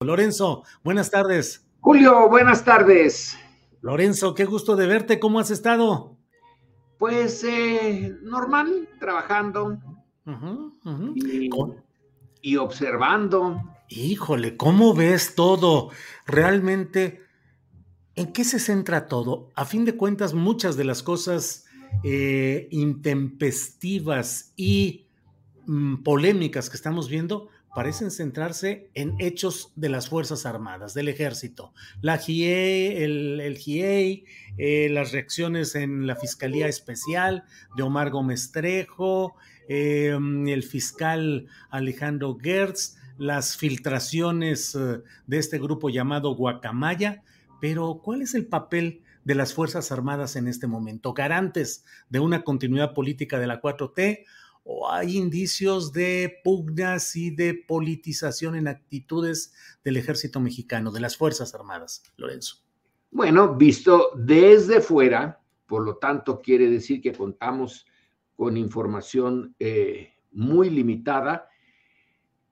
Lorenzo, buenas tardes. Julio, buenas tardes. Lorenzo, qué gusto de verte. ¿Cómo has estado? Pues eh, normal, trabajando y observando. Híjole, ¿cómo ves todo? Realmente, ¿en qué se centra todo? A fin de cuentas, muchas de las cosas eh, intempestivas y mm, polémicas que estamos viendo parecen centrarse en hechos de las Fuerzas Armadas, del Ejército. La GIE, el, el GIEI, eh, las reacciones en la Fiscalía Especial de Omar Gómez Trejo, eh, el fiscal Alejandro Gertz, las filtraciones eh, de este grupo llamado Guacamaya, pero ¿cuál es el papel de las Fuerzas Armadas en este momento? ¿Garantes de una continuidad política de la 4T o hay indicios de pugnas y de politización en actitudes del ejército mexicano, de las Fuerzas Armadas, Lorenzo? Bueno, visto desde fuera, por lo tanto quiere decir que contamos con información eh, muy limitada.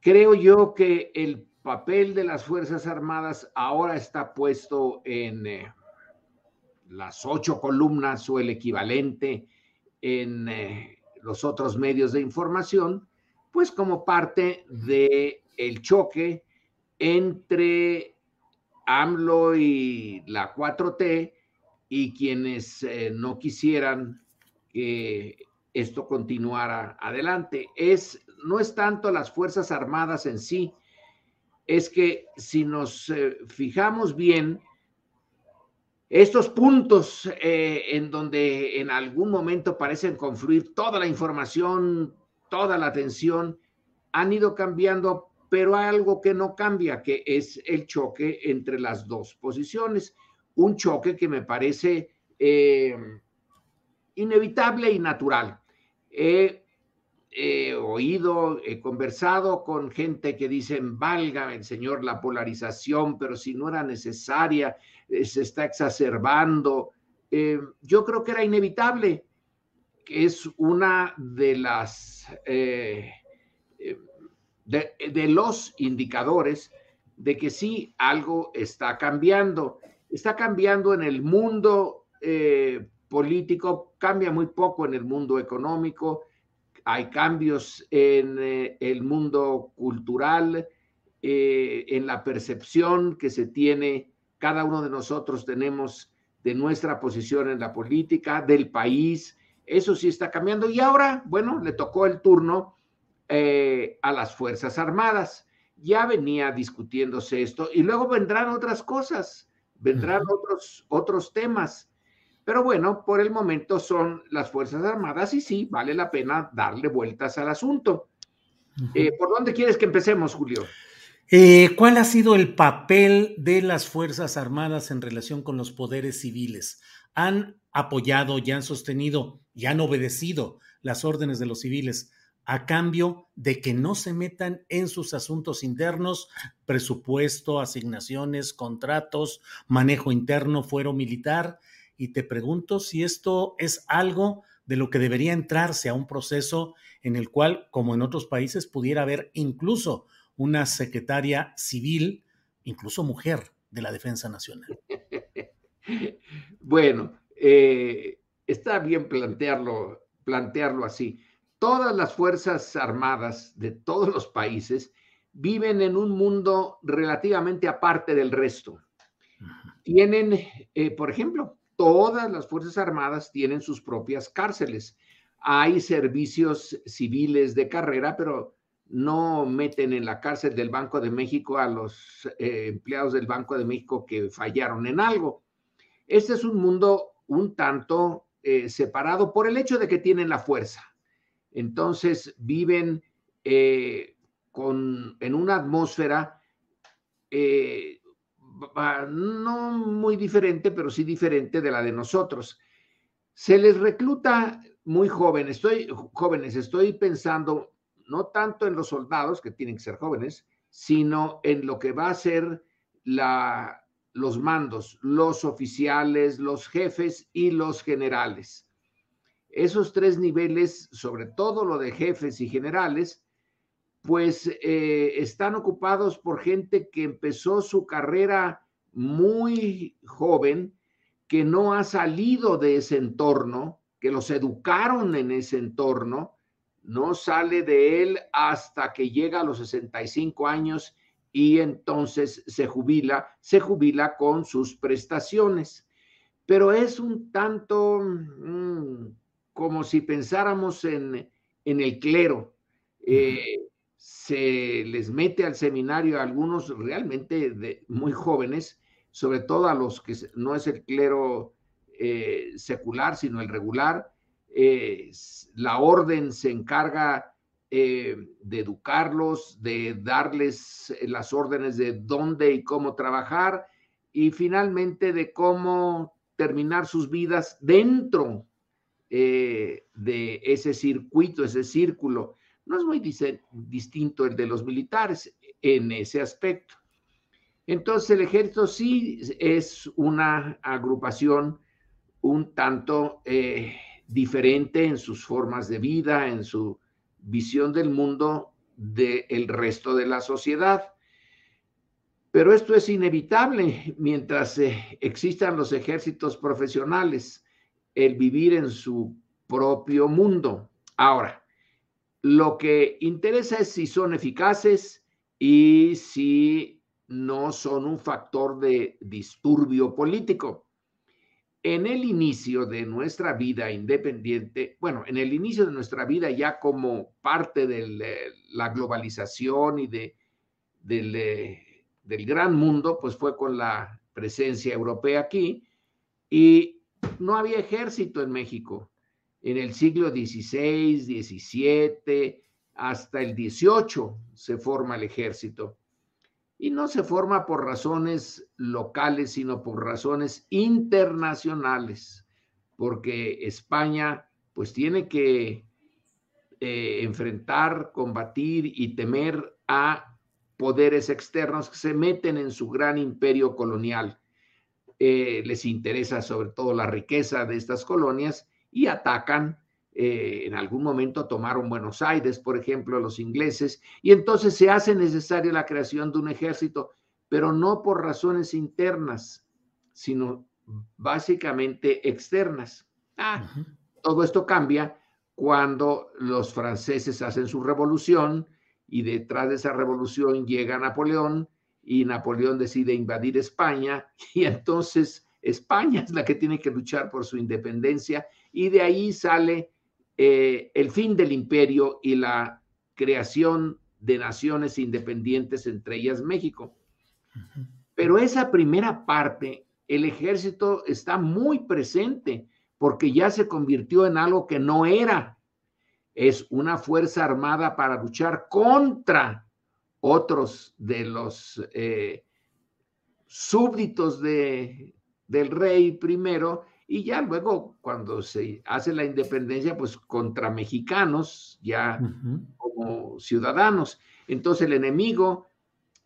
Creo yo que el papel de las Fuerzas Armadas ahora está puesto en eh, las ocho columnas o el equivalente en eh, los otros medios de información, pues como parte de el choque entre AMLO y la 4T y quienes eh, no quisieran que esto continuara adelante. Es, no es tanto las Fuerzas Armadas en sí, es que si nos eh, fijamos bien, estos puntos eh, en donde en algún momento parecen confluir toda la información, toda la atención, han ido cambiando, pero hay algo que no cambia, que es el choque entre las dos posiciones. Un choque que me parece eh, inevitable y natural. He, he oído, he conversado con gente que dicen, valga el Señor la polarización, pero si no era necesaria, eh, se está exacerbando. Eh, yo creo que era inevitable, que es una de las eh, eh, de, los indicadores de que sí algo está cambiando. Está cambiando en el mundo eh, político, cambia muy poco en el mundo económico, hay cambios en eh, el mundo cultural, eh, en la percepción que se tiene, cada uno de nosotros tenemos de nuestra posición en la política, del país, eso sí está cambiando. Y ahora, bueno, le tocó el turno eh, a las Fuerzas Armadas. Ya venía discutiéndose esto y luego vendrán otras cosas, vendrán otros, otros temas. Pero bueno, por el momento son las Fuerzas Armadas y sí, vale la pena darle vueltas al asunto. Eh, ¿Por dónde quieres que empecemos, Julio? Eh, ¿Cuál ha sido el papel de las Fuerzas Armadas en relación con los poderes civiles? ¿Han apoyado, ya han sostenido y han obedecido las órdenes de los civiles a cambio de que no se metan en sus asuntos internos, presupuesto, asignaciones, contratos, manejo interno, fuero militar? Y te pregunto si esto es algo de lo que debería entrarse a un proceso en el cual, como en otros países, pudiera haber incluso una secretaria civil, incluso mujer, de la defensa nacional. bueno, eh, está bien plantearlo, plantearlo así. Todas las Fuerzas Armadas de todos los países viven en un mundo relativamente aparte del resto. Tienen, eh, por ejemplo, todas las Fuerzas Armadas tienen sus propias cárceles. Hay servicios civiles de carrera, pero no meten en la cárcel del Banco de México a los eh, empleados del Banco de México que fallaron en algo. Este es un mundo un tanto eh, separado por el hecho de que tienen la fuerza. Entonces viven eh, con, en una atmósfera no muy diferente, pero sí diferente de la de nosotros. Se les recluta muy jóvenes, estoy, jóvenes, estoy pensando no tanto en los soldados, que tienen que ser jóvenes, sino en lo que va a ser la, los mandos, los oficiales, los jefes y los generales. Esos tres niveles, sobre todo lo de jefes y generales, pues eh, están ocupados por gente que empezó su carrera muy joven, que no ha salido de ese entorno, que los educaron en ese entorno no sale de él hasta que llega a los 65 años y entonces se jubila, se jubila con sus prestaciones. Pero es un tanto mm, como si pensáramos en, el clero. Eh, se les mete al seminario a algunos realmente muy jóvenes, sobre todo a los que no es el clero eh, secular, sino el regular, eh, la orden se encarga eh, de educarlos, de darles las órdenes de dónde y cómo trabajar y finalmente de cómo terminar sus vidas dentro de ese circuito, ese círculo. No es muy distinto el de los militares en ese aspecto. Entonces el ejército sí es una agrupación un tanto diferente en sus formas de vida, en su visión del mundo del resto de la sociedad. Pero esto es inevitable mientras eh, existan los ejércitos profesionales, el vivir en su propio mundo. Ahora, lo que interesa es si son eficaces y si no son un factor de disturbio político en el inicio de nuestra vida independiente, bueno, en el inicio de nuestra vida ya como parte de la globalización y de, del, eh, del gran mundo, pues fue con la presencia europea aquí y no había ejército en México. En el siglo XVI, XVII, hasta el XVIII se forma el ejército y no se forma por razones locales, sino por razones internacionales, porque España pues tiene que eh, enfrentar, combatir y temer a poderes externos que se meten en su gran imperio colonial. Eh, les interesa sobre todo la riqueza de estas colonias y atacan eh, en algún momento tomaron Buenos Aires, por ejemplo, los ingleses, y entonces se hace necesaria la creación de un ejército, pero no por razones internas, sino básicamente externas. Ah, todo esto cambia cuando los franceses hacen su revolución y detrás de esa revolución llega Napoleón y Napoleón decide invadir España y entonces España es la que tiene que luchar por su independencia y de ahí sale eh, el fin del imperio y la creación de naciones independientes, entre ellas México. Pero esa primera parte, el ejército está muy presente porque ya se convirtió en algo que no era. Es una fuerza armada para luchar contra otros de los eh, súbditos de, del rey primero y ya luego cuando se hace la independencia, pues contra mexicanos, ya como ciudadanos. Entonces el enemigo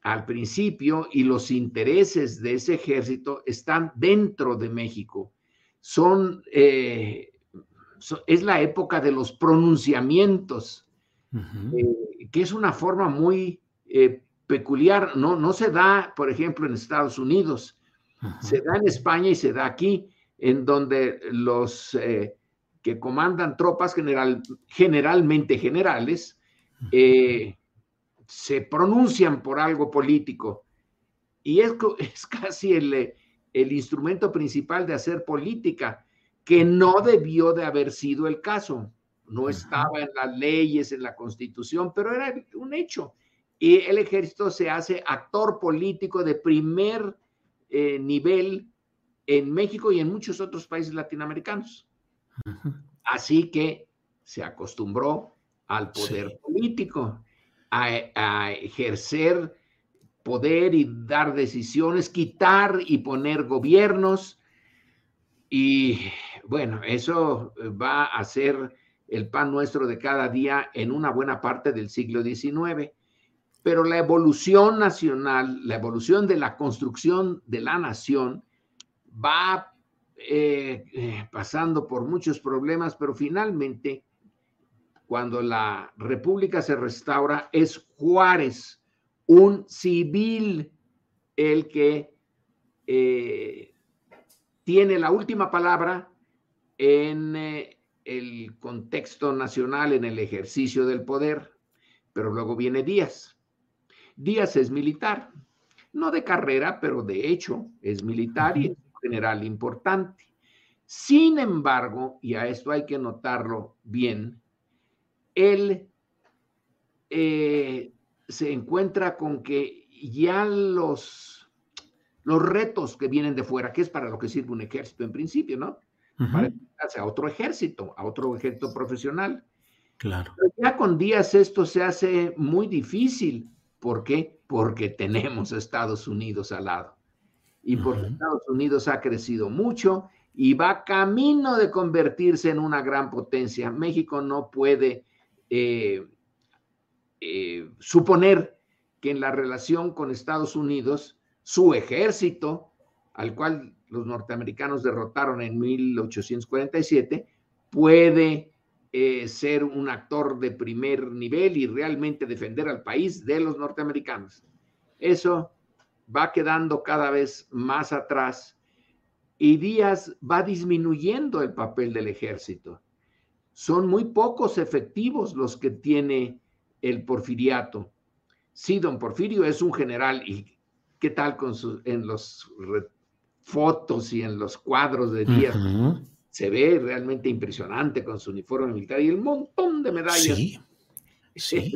al principio y los intereses de ese ejército están dentro de México. Son, eh, es la época de los pronunciamientos, eh, que es una forma muy eh, peculiar, no, no se da, por ejemplo, en Estados Unidos, se da en España y se da aquí, en donde los eh, que comandan tropas general, generalmente generales eh, se pronuncian por algo político. Y es, es casi el, el instrumento principal de hacer política, que no debió de haber sido el caso. No estaba en las leyes, en la constitución, pero era un hecho. Y el ejército se hace actor político de primer eh, nivel en México y en muchos otros países latinoamericanos. Así que se acostumbró al poder político, a, ejercer poder y dar decisiones, quitar y poner gobiernos. Y bueno, eso va a ser el pan nuestro de cada día en una buena parte del siglo XIX. Pero la evolución nacional, la evolución de la construcción de la nación va eh, eh, pasando por muchos problemas, pero finalmente, cuando la República se restaura, es Juárez un civil el que eh, tiene la última palabra en el contexto nacional, en el ejercicio del poder. Pero luego viene Díaz. Díaz es militar, no de carrera, pero de hecho es militar y general importante. Sin embargo, y a esto hay que notarlo bien, él eh, se encuentra con que ya los, los retos que vienen de fuera, que es para lo que sirve un ejército en principio, ¿no? Para enfrentarse a otro ejército, a otro ejército profesional. Claro. Pero ya con días esto se hace muy difícil. ¿Por qué? Porque tenemos a Estados Unidos al lado. Y porque Estados Unidos ha crecido mucho y va camino de convertirse en una gran potencia. México no puede eh, eh, suponer que en la relación con Estados Unidos, su ejército, al cual los norteamericanos derrotaron en 1847, puede eh, ser un actor de primer nivel y realmente defender al país de los norteamericanos. Eso va quedando cada vez más atrás y Díaz va disminuyendo el papel del ejército. Son muy pocos efectivos los que tiene el porfiriato. Sí, don Porfirio es un general y qué tal con sus, en los fotos y en los cuadros de Díaz. Se ve realmente impresionante con su uniforme militar y el montón de medallas. Sí, sí,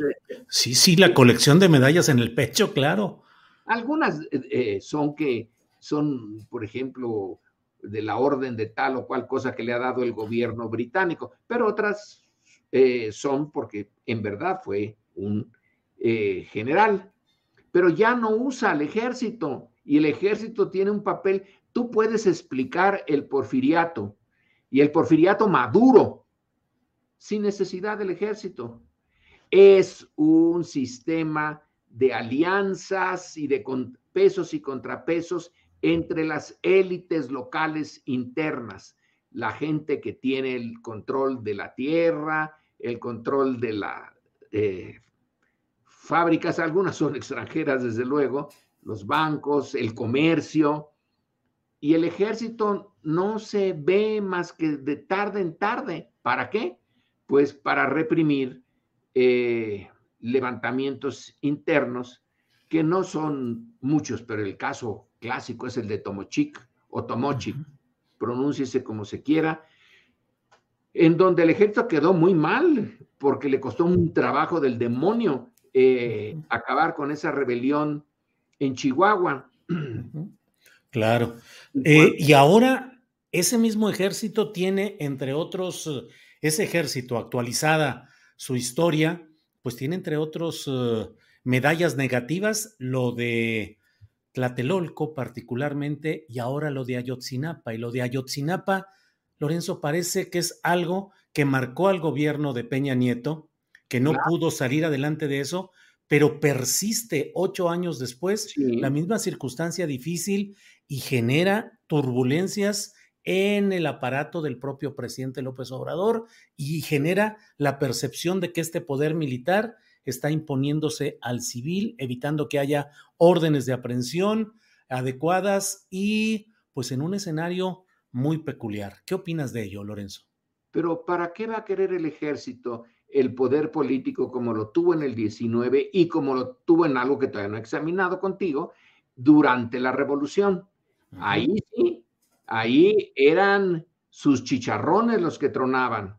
sí, sí, la colección de medallas en el pecho, claro. Algunas eh, eh, son que son, por ejemplo, de la orden de tal o cual cosa que le ha dado el gobierno británico, pero otras eh, son porque en verdad fue un general, pero ya no usa el ejército y el ejército tiene un papel. Tú puedes explicar el porfiriato y el porfiriato maduro sin necesidad del ejército. Es un sistema de alianzas y de pesos y contrapesos entre las élites locales internas la gente que tiene el control de la tierra, el control de las eh, fábricas, algunas son extranjeras desde luego, los bancos, el comercio, y el ejército no se ve más que de tarde en tarde. ¿Para qué? Pues para reprimir eh, levantamientos internos que no son muchos, pero el caso clásico es el de Tomochic o Tomochic pronúnciese como se quiera, en donde el ejército quedó muy mal, porque le costó un trabajo del demonio eh, acabar con esa rebelión en Chihuahua. Claro. Eh, y ahora ese mismo ejército tiene, entre otros, eh, ese ejército actualizada su historia, pues tiene, entre otros, medallas negativas, lo de Tlatelolco particularmente y ahora lo de Ayotzinapa. Y lo de Ayotzinapa, Lorenzo, parece que es algo que marcó al gobierno de Peña Nieto, que no pudo salir adelante de eso, pero persiste ocho años después la misma circunstancia difícil y genera turbulencias en el aparato del propio presidente López Obrador y genera la percepción de que este poder militar está imponiéndose al civil, evitando que haya órdenes de aprehensión adecuadas y pues en un escenario muy peculiar. ¿Qué opinas de ello, Lorenzo? Pero ¿para qué va a querer el ejército el poder político como lo tuvo en el 19 y como lo tuvo en algo que todavía no he examinado contigo durante la revolución? Ahí sí, ahí eran sus chicharrones los que tronaban.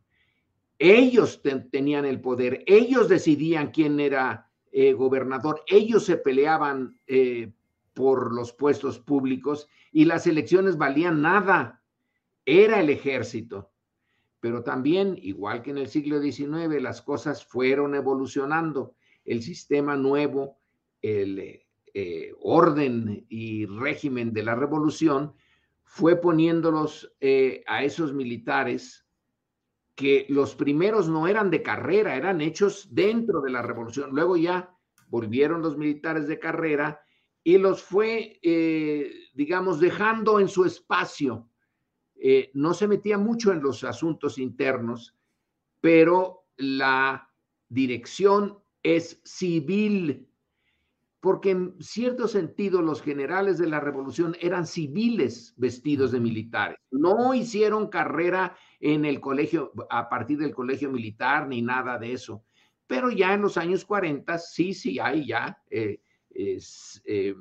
Ellos tenían el poder, ellos decidían quién era eh, gobernador, ellos se peleaban eh, por los puestos públicos y las elecciones valían nada. Era el ejército. Pero también, igual que en el siglo XIX, las cosas fueron evolucionando. El sistema nuevo, el eh, orden y régimen de la revolución fue poniéndolos eh, a esos militares que los primeros no eran de carrera, eran hechos dentro de la revolución. Luego ya volvieron los militares de carrera y los fue, eh, digamos, dejando en su espacio. Eh, no se metía mucho en los asuntos internos, pero la dirección es civil porque en cierto sentido los generales de la revolución eran civiles vestidos de militares. No hicieron carrera en el colegio, a partir del colegio militar, ni nada de eso. Pero ya en los años 40, sí, sí, hay ya eh, eh,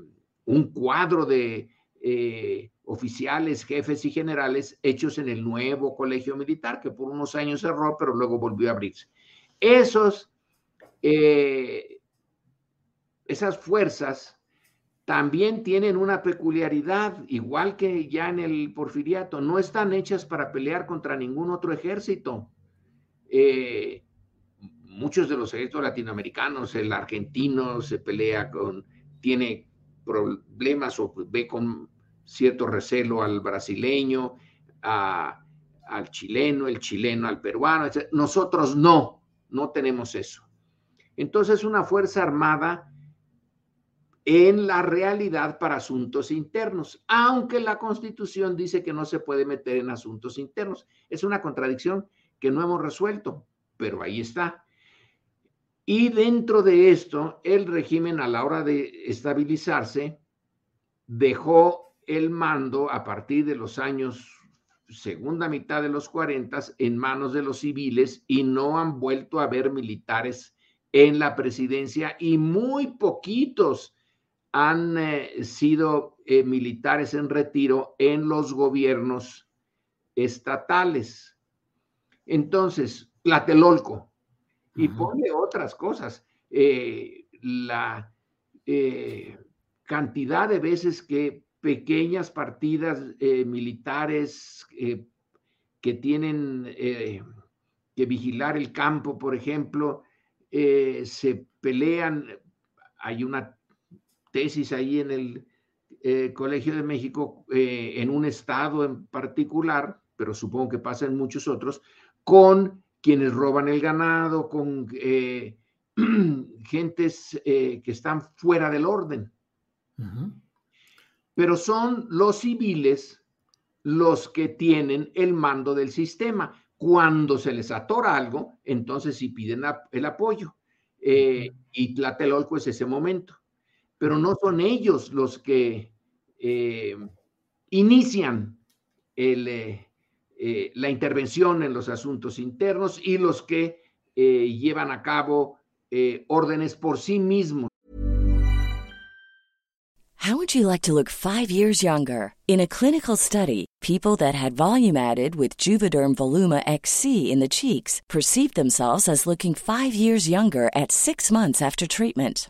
un cuadro de eh, oficiales, jefes y generales hechos en el nuevo colegio militar, que por unos años cerró, pero luego volvió a abrirse. Esos esas fuerzas también tienen una peculiaridad, igual que ya en el porfiriato, no están hechas para pelear contra ningún otro ejército. Eh, muchos de los ejércitos latinoamericanos, el argentino se pelea con, tiene problemas o ve con cierto recelo al brasileño, al chileno, el chileno al peruano. Nosotros no, no tenemos eso. Entonces una fuerza armada en la realidad para asuntos internos, aunque la constitución dice que no se puede meter en asuntos internos. Es una contradicción que no hemos resuelto, pero ahí está. Y dentro de esto, el régimen a la hora de estabilizarse dejó el mando a partir de los años segunda mitad de los 40 en manos de los civiles y no han vuelto a ver militares en la presidencia y muy poquitos han eh, sido eh, militares en retiro en los gobiernos estatales. Entonces, Tlatelolco, y pone otras cosas. Eh, la cantidad de veces que pequeñas partidas militares que tienen que vigilar el campo, por ejemplo, se pelean, hay una tesis ahí en el eh, Colegio de México, eh, en un estado en particular, pero supongo que pasa en muchos otros, con quienes roban el ganado, con eh, gentes que están fuera del orden. Pero son los civiles los que tienen el mando del sistema. Cuando se les atora algo, entonces sí piden el apoyo. Y Tlatelolco es ese momento pero no son ellos los que eh, inician eh, eh, la intervención en los asuntos internos y los que llevan a cabo órdenes por sí mismos. How would you like to look five years younger? In a clinical study, people that had volume added with Juvederm Voluma XC in the cheeks perceived themselves as looking five years younger at six months after treatment.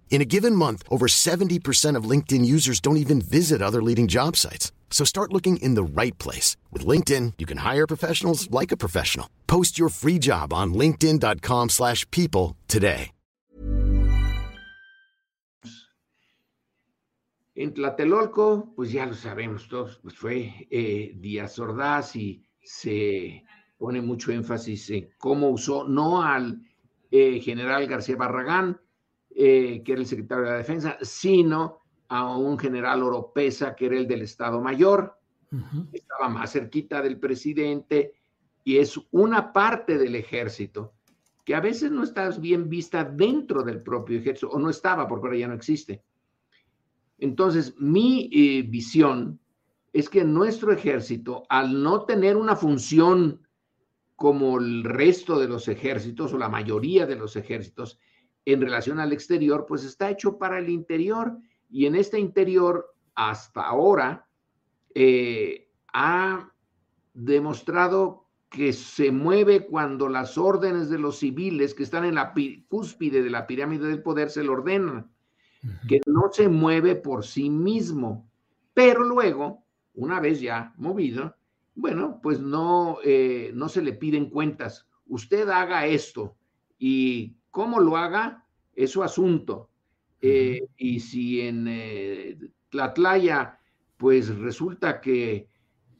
In a given month, over 70% of LinkedIn users don't even visit other leading job sites. So start looking in the right place. With LinkedIn, you can hire professionals like a professional. Post your free job on linkedin.com slash people today. En Tlatelolco, pues ya lo sabemos todos, pues fue eh, Díaz Ordaz y se pone mucho énfasis en cómo usó no al eh, general García Barragán, eh, que era el secretario de la Defensa, sino a un general Oropesa, que era el del Estado Mayor, estaba más cerquita del presidente y es una parte del ejército que a veces no está bien vista dentro del propio ejército, o no estaba, porque ahora ya no existe. Entonces, mi eh, visión es que nuestro ejército, al no tener una función como el resto de los ejércitos o la mayoría de los ejércitos en relación al exterior, pues está hecho para el interior. Y en este interior hasta ahora eh, ha demostrado que se mueve cuando las órdenes de los civiles que están en la cúspide de la pirámide del poder se lo ordenan, que no se mueve por sí mismo, pero luego una vez ya movido, bueno, pues no, eh, no se le piden cuentas. Usted haga esto y cómo lo haga es su asunto. Eh, y si en eh, Tlatlaya, pues resulta que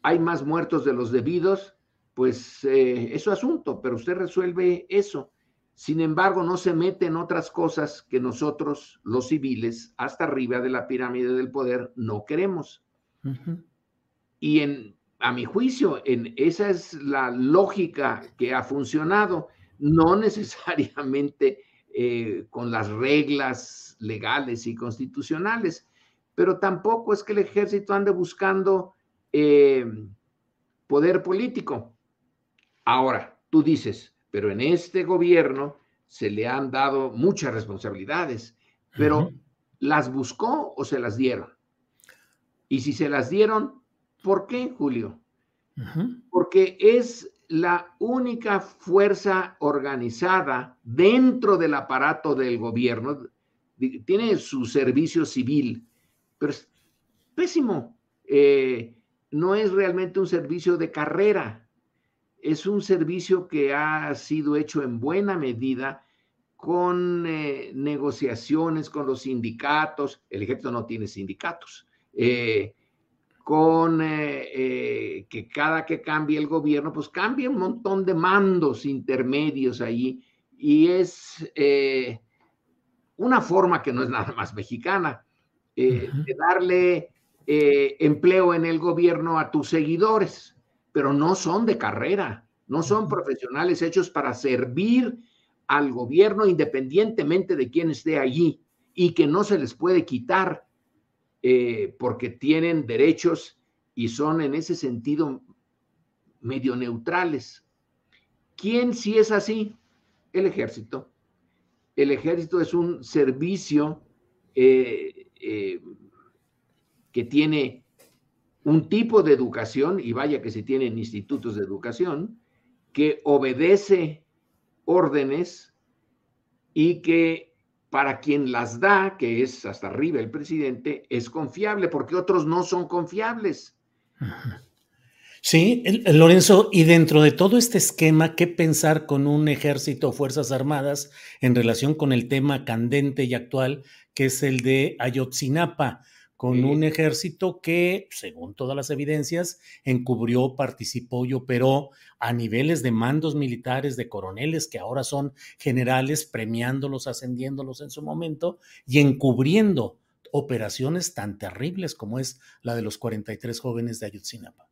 hay más muertos de los debidos, pues es su asunto, pero usted resuelve eso. Sin embargo, no se mete en otras cosas que nosotros, los civiles, hasta arriba de la pirámide del poder, no queremos. Y en, a mi juicio, en, esa es la lógica que ha funcionado, no necesariamente eh, con las reglas legales y constitucionales, pero tampoco es que el ejército ande buscando eh, poder político. Ahora, tú dices, pero en este gobierno se le han dado muchas responsabilidades, pero ¿las buscó o se las dieron? Y si se las dieron, ¿Por qué, Julio? Porque es la única fuerza organizada dentro del aparato del gobierno. Tiene su servicio civil, pero es pésimo. Eh, no es realmente un servicio de carrera. Es un servicio que ha sido hecho en buena medida con eh, negociaciones con los sindicatos. El ejército no tiene sindicatos. Eh, con eh, eh, que cada que cambie el gobierno, pues cambia un montón de mandos intermedios ahí. Y es eh, una forma que no es nada más mexicana, de darle empleo en el gobierno a tus seguidores, pero no son de carrera, no son profesionales hechos para servir al gobierno independientemente de quién esté allí y que no se les puede quitar eh, porque tienen derechos y son en ese sentido medio neutrales. ¿Quién si es así? El ejército. El ejército es un servicio eh, eh, que tiene un tipo de educación, y vaya que se tienen institutos de educación, que obedece órdenes y que para quien las da, que es hasta arriba el presidente, es confiable, porque otros no son confiables. Sí, Lorenzo, y dentro de todo este esquema, ¿qué pensar con un ejército o fuerzas armadas en relación con el tema candente y actual, que es el de Ayotzinapa? Con un ejército que, según todas las evidencias, encubrió, participó y operó a niveles de mandos militares, de coroneles que ahora son generales, premiándolos, ascendiéndolos en su momento y encubriendo operaciones tan terribles como es la de los 43 jóvenes de Ayotzinapa.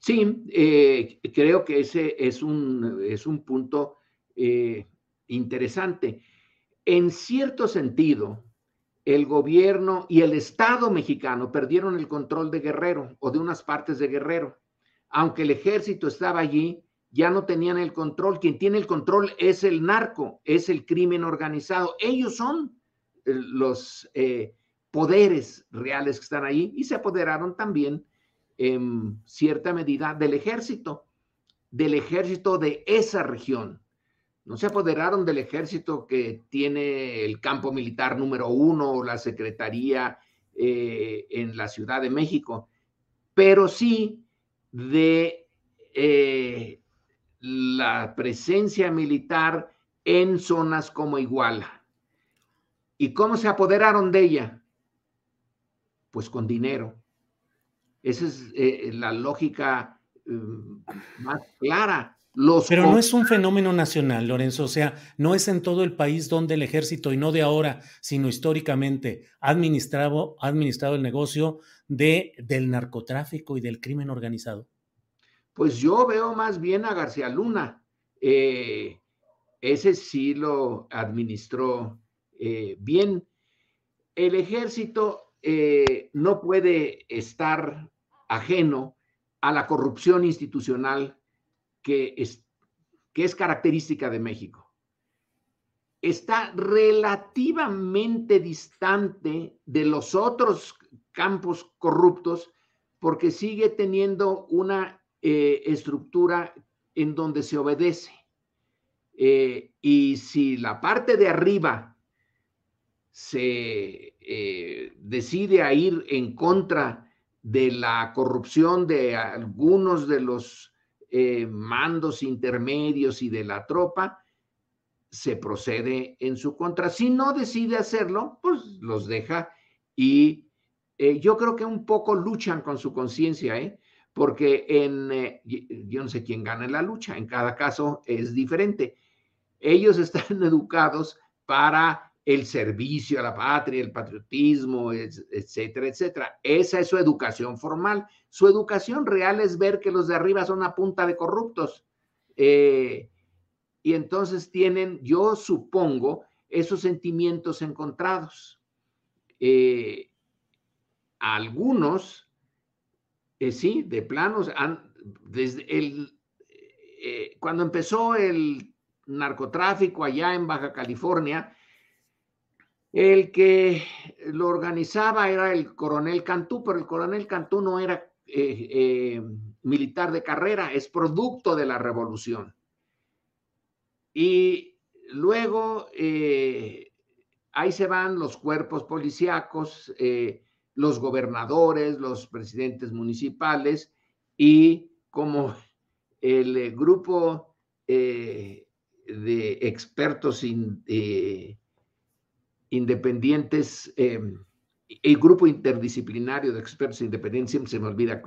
Sí, eh, creo que ese es un, es un punto eh, interesante. En cierto sentido, el gobierno y el Estado mexicano perdieron el control de Guerrero o de unas partes de Guerrero. Aunque el ejército estaba allí, ya no tenían el control. Quien tiene el control es el narco, es el crimen organizado. Ellos son eh, los eh, poderes reales que están ahí y se apoderaron también en cierta medida del ejército, del ejército de esa región no se apoderaron del ejército que tiene el campo militar número uno o la secretaría eh, en la Ciudad de México, pero sí de eh, la presencia militar en zonas como Iguala. ¿Y cómo se apoderaron de ella? Pues con dinero. Esa es eh, la lógica más clara. Pero no es un fenómeno nacional, Lorenzo, o sea, no es en todo el país donde el ejército, y no de ahora, sino históricamente, ha administrado, administrado el negocio de, del narcotráfico y del crimen organizado. Pues yo veo más bien a García Luna. Eh, ese sí lo administró eh, bien. El ejército eh, no puede estar ajeno a la corrupción institucional que es, que es característica de México. Está relativamente distante de los otros campos corruptos porque sigue teniendo una eh, estructura en donde se obedece. Eh, y si la parte de arriba se eh, decide a ir en contra de la corrupción de algunos de los eh, mandos intermedios y de la tropa, se procede en su contra. Si no decide hacerlo, pues los deja y eh, yo creo que un poco luchan con su conciencia, ¿eh? porque en, yo no sé quién gana la lucha, en cada caso es diferente. Ellos están educados para el servicio a la patria, el patriotismo, etcétera, etcétera. Esa es su educación formal. Su educación real es ver que los de arriba son una punta de corruptos. Eh, y entonces tienen, yo supongo, esos sentimientos encontrados. Eh, algunos, eh, sí, de planos, desde el, cuando empezó el narcotráfico allá en Baja California, el que lo organizaba era el coronel Cantú, pero el coronel Cantú no era eh, eh, militar de carrera, es producto de la revolución. Y luego eh, ahí se van los cuerpos policíacos, los gobernadores, los presidentes municipales y como el grupo de expertos independientes, eh, el grupo interdisciplinario de expertos independientes, siempre se me olvida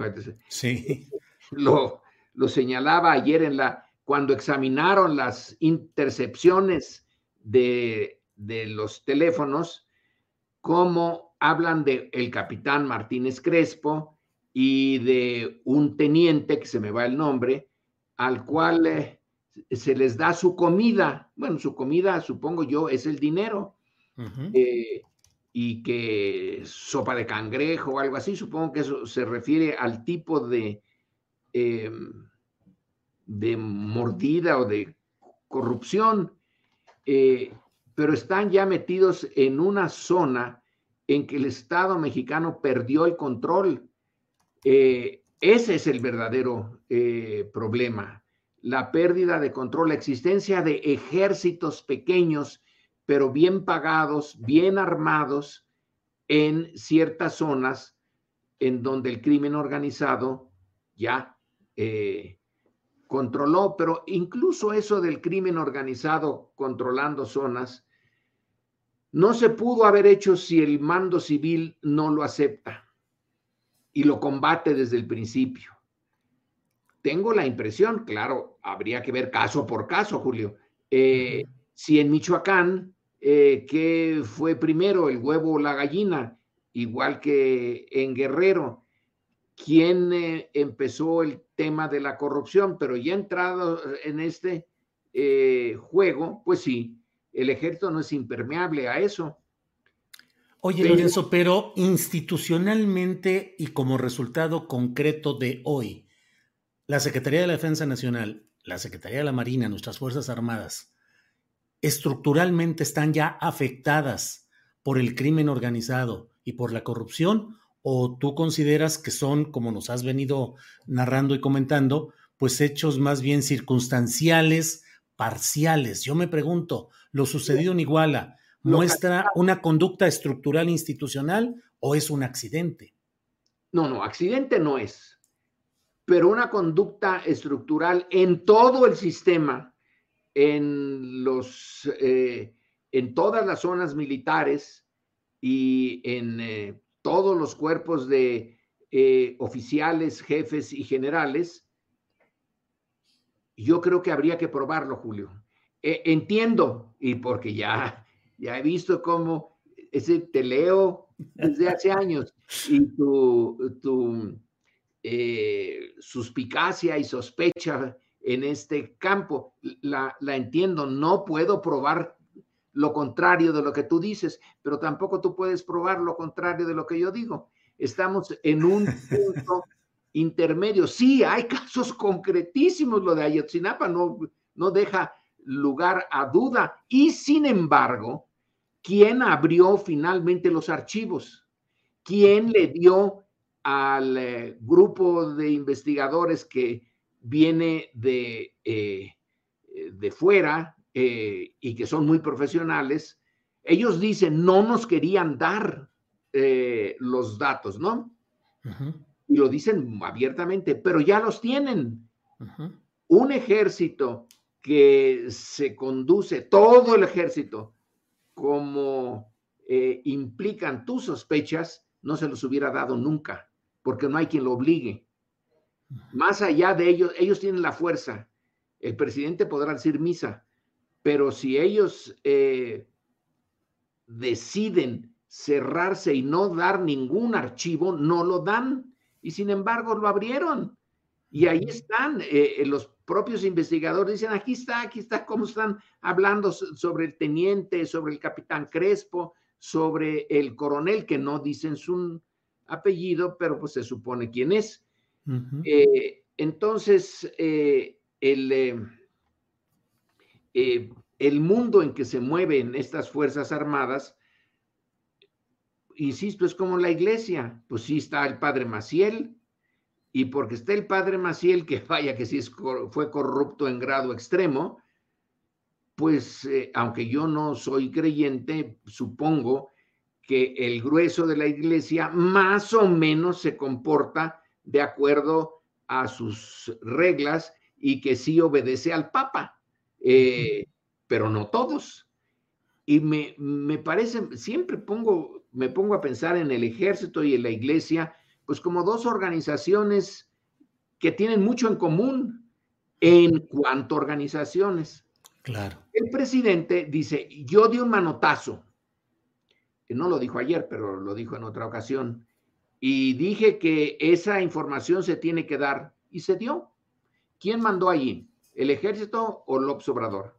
Sí. Lo, lo señalaba ayer en la, cuando examinaron las intercepciones de, de los teléfonos, cómo hablan de el capitán Martínez Crespo y de un teniente, que se me va el nombre, al cual eh, se les da su comida. Bueno, su comida, supongo yo, es el dinero eh, y que sopa de cangrejo o algo así, supongo que eso se refiere al tipo de, em, de mordida o de corrupción, eh, pero están ya metidos en una zona en que el Estado mexicano perdió el control. Eh, ese es el verdadero problema, la pérdida de control, la existencia de ejércitos pequeños pero bien pagados, bien armados en ciertas zonas en donde el crimen organizado ya eh, controló, pero incluso eso del crimen organizado controlando zonas, no se pudo haber hecho si el mando civil no lo acepta y lo combate desde el principio. Tengo la impresión, claro, habría que ver caso por caso, Julio, eh, si en Michoacán eh, que fue primero, el huevo o la gallina, igual que en Guerrero, quien eh, empezó el tema de la corrupción, pero ya entrado en este eh, juego, pues sí, el ejército no es impermeable a eso. Oye, Lorenzo, pero institucionalmente y como resultado concreto de hoy, la Secretaría de la Defensa Nacional, la Secretaría de la Marina, nuestras Fuerzas Armadas, estructuralmente están ya afectadas por el crimen organizado y por la corrupción? ¿O tú consideras que son, como nos has venido narrando y comentando, pues hechos más bien circunstanciales, parciales? Yo me pregunto, ¿lo sucedido en Iguala muestra una conducta estructural institucional o es un accidente? No, no, accidente no es, pero una conducta estructural en todo el sistema, en los, eh, en todas las zonas militares y en eh, todos los cuerpos de eh, oficiales, jefes y generales, yo creo que habría que probarlo, Julio. entiendo, y porque ya ya he visto cómo ese te leo desde hace años y tu, tu suspicacia y sospecha en este campo, la, la entiendo. No puedo probar lo contrario de lo que tú dices, pero tampoco tú puedes probar lo contrario de lo que yo digo. Estamos en un punto intermedio. Sí, hay casos concretísimos, lo de Ayotzinapa no, no deja lugar a duda. Y sin embargo, ¿Quién abrió finalmente los archivos? ¿Quién le dio al eh, grupo de investigadores que viene de, eh, de fuera eh, y que son muy profesionales? Ellos dicen, no nos querían dar los datos, ¿no? Y lo dicen abiertamente, pero ya los tienen. Un ejército que se conduce, todo el ejército, como eh, implican tus sospechas, no se los hubiera dado nunca, porque no hay quien lo obligue. Más allá de ellos, ellos tienen la fuerza. El presidente podrá decir misa, pero si ellos eh, deciden cerrarse y no dar ningún archivo, no lo dan. Y sin embargo lo abrieron. Y ahí están eh, los propios investigadores dicen, aquí está, aquí está, cómo están hablando sobre el teniente, sobre el capitán Crespo, sobre el coronel, que no dicen su apellido, pero pues se supone quién es. Eh, entonces, eh, el, eh, el mundo en que se mueven estas Fuerzas Armadas, insisto, es como la iglesia, pues sí está el padre Maciel, y porque está el padre Maciel, que vaya que sí fue corrupto en grado extremo, pues aunque yo no soy creyente, supongo que el grueso de la iglesia más o menos se comporta de acuerdo a sus reglas y que sí obedece al Papa, eh, pero no todos. Y me, me parece, siempre pongo, me pongo a pensar en el ejército y en la iglesia pues como dos organizaciones que tienen mucho en común en cuanto a organizaciones. Claro. El presidente dice, yo di un manotazo. No lo dijo ayer, pero lo dijo en otra ocasión. Y dije que esa información se tiene que dar y se dio. ¿Quién mandó allí? ¿El ejército o López Obrador?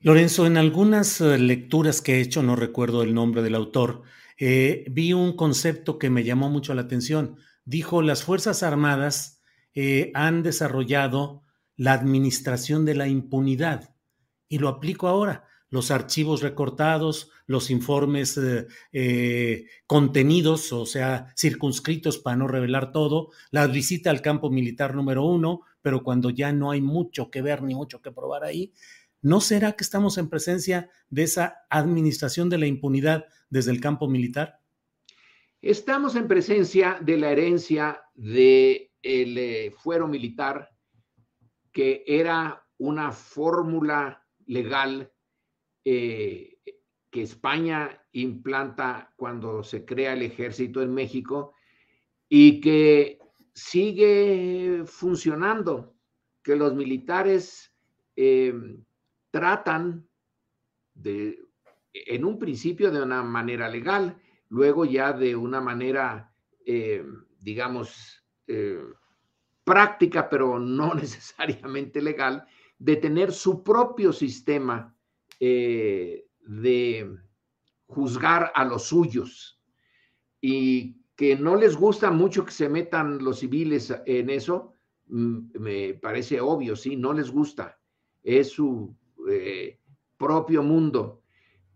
Lorenzo, en algunas eh, lecturas que he hecho, no recuerdo el nombre del autor, eh, vi un concepto que me llamó mucho la atención. Dijo, las Fuerzas Armadas eh, han desarrollado la administración de la impunidad. Y lo aplico ahora. Los archivos recortados, los informes eh, contenidos, o sea, circunscritos para no revelar todo, la visita al campo militar número uno, pero cuando ya no hay mucho que ver ni mucho que probar ahí, ¿No será que estamos en presencia de esa administración de la impunidad desde el campo militar? Estamos en presencia de la herencia del eh, fuero militar, que era una fórmula legal eh, que España implanta cuando se crea el ejército en México y que sigue funcionando, que los militares eh, tratan de, en un principio de una manera legal, luego ya de una manera, eh, digamos, práctica, pero no necesariamente legal, de tener su propio sistema eh, de juzgar a los suyos y que no les gusta mucho que se metan los civiles en eso, mm, me parece obvio, sí, no les gusta. Es su eh, propio mundo.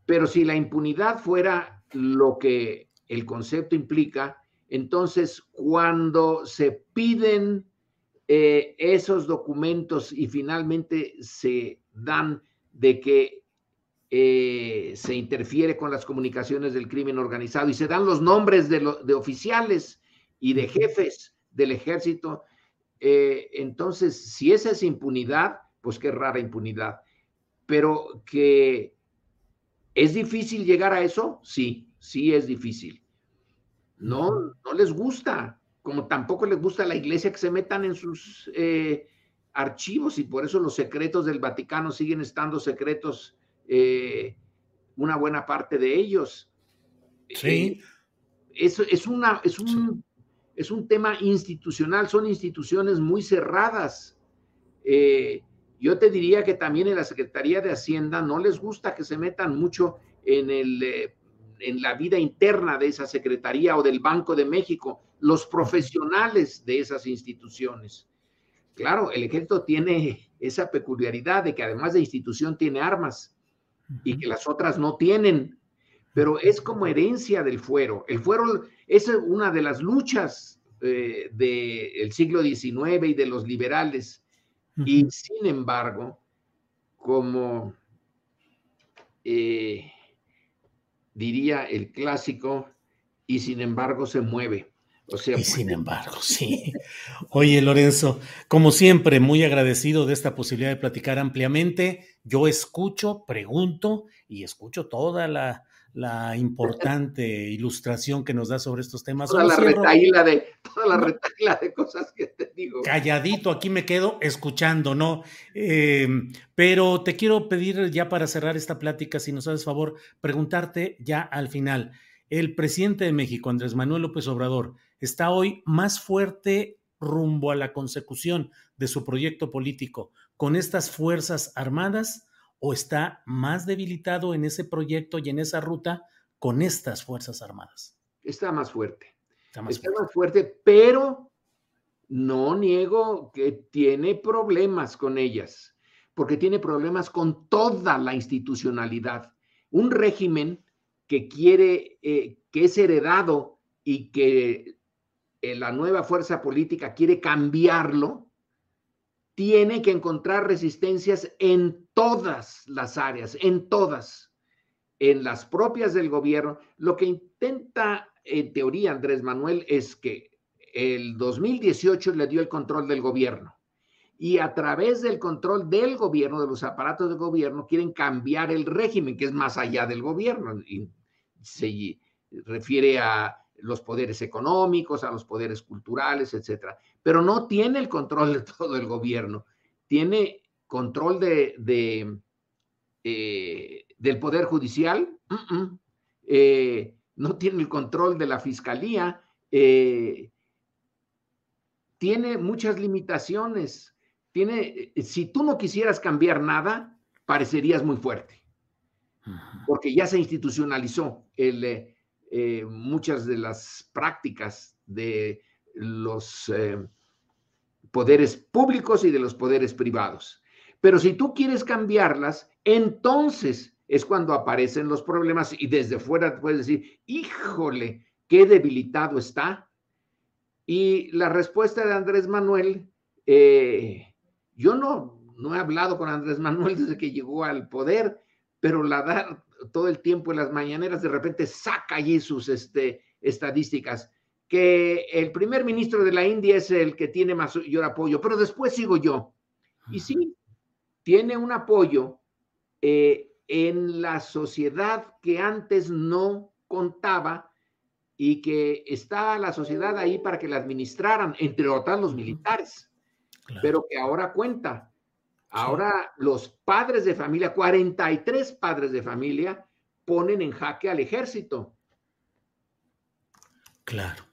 Pero si la impunidad fuera lo que el concepto implica, entonces cuando se piden eh, esos documentos y finalmente se dan de que eh, se interfiere con las comunicaciones del crimen organizado y se dan los nombres de, de oficiales y de jefes del ejército. Eh, entonces, si esa es impunidad, pues qué rara impunidad. Pero que es difícil llegar a eso, sí, sí es difícil. No, no les gusta, como tampoco les gusta a la iglesia que se metan en sus eh, archivos y por eso los secretos del Vaticano siguen estando secretos eh, una buena parte de ellos. Sí. Eh, es, es, una, es, un, es un tema institucional, son instituciones muy cerradas. Eh, yo te diría que también en la Secretaría de Hacienda no les gusta que se metan mucho en, el, en la vida interna de esa Secretaría o del Banco de México, los profesionales de esas instituciones. Claro, el ejército tiene esa peculiaridad de que además de institución tiene armas y que las otras no tienen, pero es como herencia del fuero. El fuero es una de las luchas eh, del siglo XIX y de los liberales. Y sin embargo, como eh, diría el clásico, y sin embargo se mueve. O sea, y sin embargo, sí. Oye, Lorenzo, como siempre, muy agradecido de esta posibilidad de platicar ampliamente. Yo escucho, pregunto y escucho toda la, la importante ilustración que nos da sobre estos temas. Toda la retaíla de, toda la retaíla de cosas que te digo. Calladito, aquí me quedo escuchando, ¿no? Eh, pero te quiero pedir ya para cerrar esta plática, si nos haces favor, preguntarte ya al final. El presidente de México, Andrés Manuel López Obrador, está hoy más fuerte rumbo a la consecución de su proyecto político con estas Fuerzas Armadas o está más debilitado en ese proyecto y en esa ruta con estas Fuerzas Armadas? Está más fuerte. Está más, está fuerte. más fuerte, pero no niego que tiene problemas con ellas, porque tiene problemas con toda la institucionalidad. Un régimen que quiere, eh, que es heredado y que eh, la nueva fuerza política quiere cambiarlo, tiene que encontrar resistencias en todas las áreas, en todas, en las propias del gobierno. Lo que intenta en teoría Andrés Manuel es que el 2018 le dio el control del gobierno y a través del control del gobierno, de los aparatos del gobierno, quieren cambiar el régimen, que es más allá del gobierno. Y se refiere a los poderes económicos, a los poderes culturales, etcétera. Pero no tiene el control de todo el gobierno. Tiene control de, eh, del poder judicial, uh -uh. Eh, no tiene el control de la fiscalía, eh, tiene muchas limitaciones. Tiene, si tú no quisieras cambiar nada, parecerías muy fuerte, porque ya se institucionalizó el, eh, muchas de las prácticas de los eh, poderes públicos y de los poderes privados. Pero si tú quieres cambiarlas, entonces es cuando aparecen los problemas y desde fuera puedes decir, híjole, qué debilitado está. Y la respuesta de Andrés Manuel, eh, yo no, no he hablado con Andrés Manuel desde que llegó al poder, pero la da todo el tiempo en las mañaneras, de repente saca allí sus este, estadísticas, que el primer ministro de la India es el que tiene mayor apoyo, pero después sigo yo. Y sí, tiene un apoyo eh, en la sociedad que antes no contaba y que está la sociedad ahí para que la administraran, entre otras los militares, claro. pero que ahora cuenta. Ahora los padres de familia, 43 padres de familia, ponen en jaque al ejército. Claro.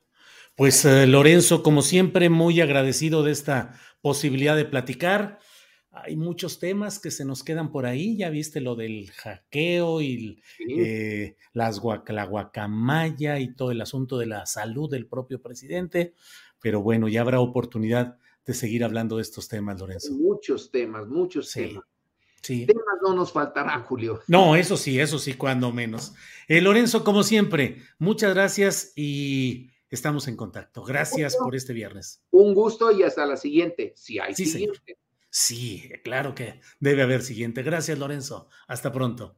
Pues eh, Lorenzo, como siempre, muy agradecido de esta posibilidad de platicar. hay muchos temas que se nos quedan por ahí. Ya viste lo del hackeo y eh, las la guacamaya y todo el asunto de la salud del propio presidente. Pero bueno, ya habrá oportunidad de seguir hablando de estos temas, Lorenzo. Muchos temas, muchos temas. Sí. Temas no nos faltarán, Julio. No, eso sí, eso sí, cuando menos. Eh, Lorenzo, como siempre, muchas gracias y estamos en contacto. Gracias por este viernes. Un gusto y hasta la siguiente, si hay siguiente. Sí, claro que debe haber siguiente. Gracias, Lorenzo. Hasta pronto.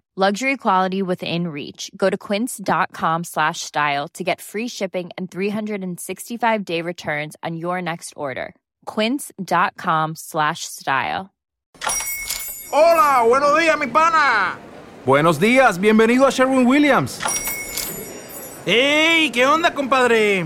luxury quality within reach. Go to quince.com slash style to get free shipping and 365 day returns on your next order. quince.com slash style. Hola buenos días mi pana. Buenos días bienvenido a sherwin williams. Hey qué onda compadre